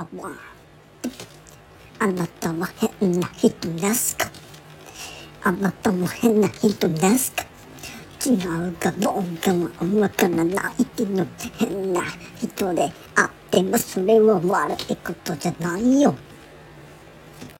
あわあなたは変な人ですか。あなたも変な人ですか。違うかどうかはわからないけど変な人であってもそれは悪いことじゃないよ。